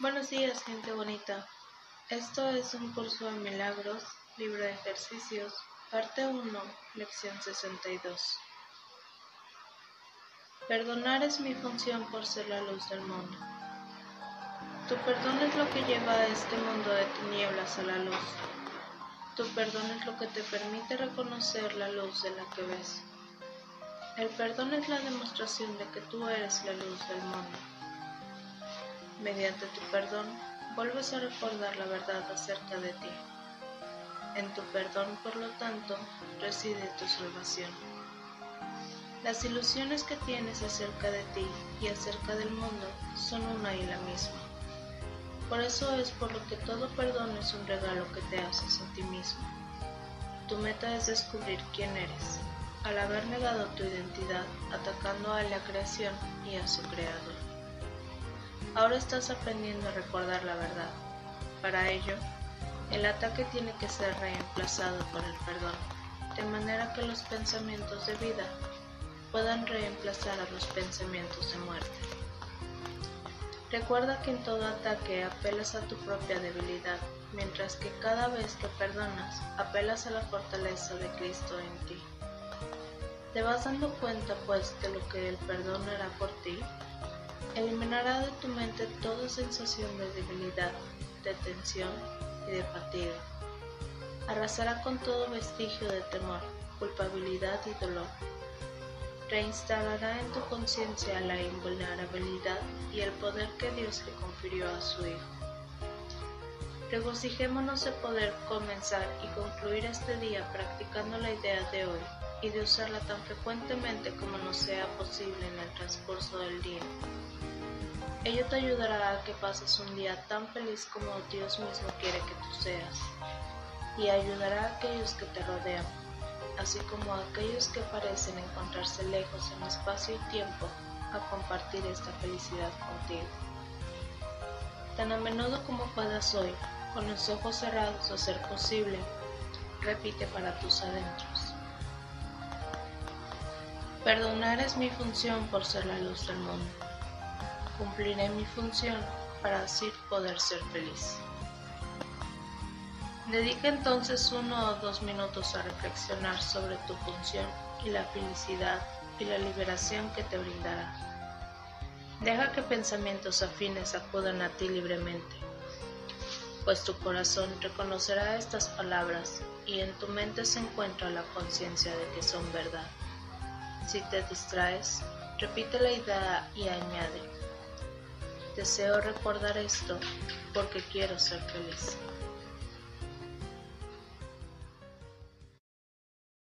buenos días, gente bonita. Esto es un curso de milagros, libro de ejercicios, parte 1, lección 62. Perdonar es mi función por ser la luz del mundo. Tu perdón es lo que lleva a este mundo de tinieblas a la luz. Tu perdón es lo que te permite reconocer la luz de la que ves. El perdón es la demostración de que tú eres la luz del mundo. Mediante tu perdón, vuelves a recordar la verdad acerca de ti. En tu perdón, por lo tanto, reside tu salvación. Las ilusiones que tienes acerca de ti y acerca del mundo son una y la misma. Por eso es por lo que todo perdón es un regalo que te haces a ti mismo. Tu meta es descubrir quién eres, al haber negado tu identidad atacando a la creación y a su creador. Ahora estás aprendiendo a recordar la verdad. Para ello, el ataque tiene que ser reemplazado por el perdón, de manera que los pensamientos de vida puedan reemplazar a los pensamientos de muerte. Recuerda que en todo ataque apelas a tu propia debilidad, mientras que cada vez que perdonas apelas a la fortaleza de Cristo en ti. ¿Te vas dando cuenta pues de lo que el perdón hará por ti? Eliminará de tu mente toda sensación de debilidad, de tensión y de fatiga. Arrasará con todo vestigio de temor, culpabilidad y dolor. Reinstalará en tu conciencia la invulnerabilidad y el poder que Dios le confirió a su Hijo. Regocijémonos de poder comenzar y concluir este día practicando la idea de hoy y de usarla tan frecuentemente como nos sea posible en el transcurso del día. Ello te ayudará a que pases un día tan feliz como Dios mismo quiere que tú seas, y ayudará a aquellos que te rodean, así como a aquellos que parecen encontrarse lejos en espacio y tiempo, a compartir esta felicidad contigo. Tan a menudo como puedas hoy, con los ojos cerrados a ser posible, repite para tus adentros. Perdonar es mi función por ser la luz del mundo cumpliré mi función para así poder ser feliz. Dedica entonces uno o dos minutos a reflexionar sobre tu función y la felicidad y la liberación que te brindará. Deja que pensamientos afines acudan a ti libremente, pues tu corazón reconocerá estas palabras y en tu mente se encuentra la conciencia de que son verdad. Si te distraes, repite la idea y añade, Deseo recordar esto porque quiero ser feliz.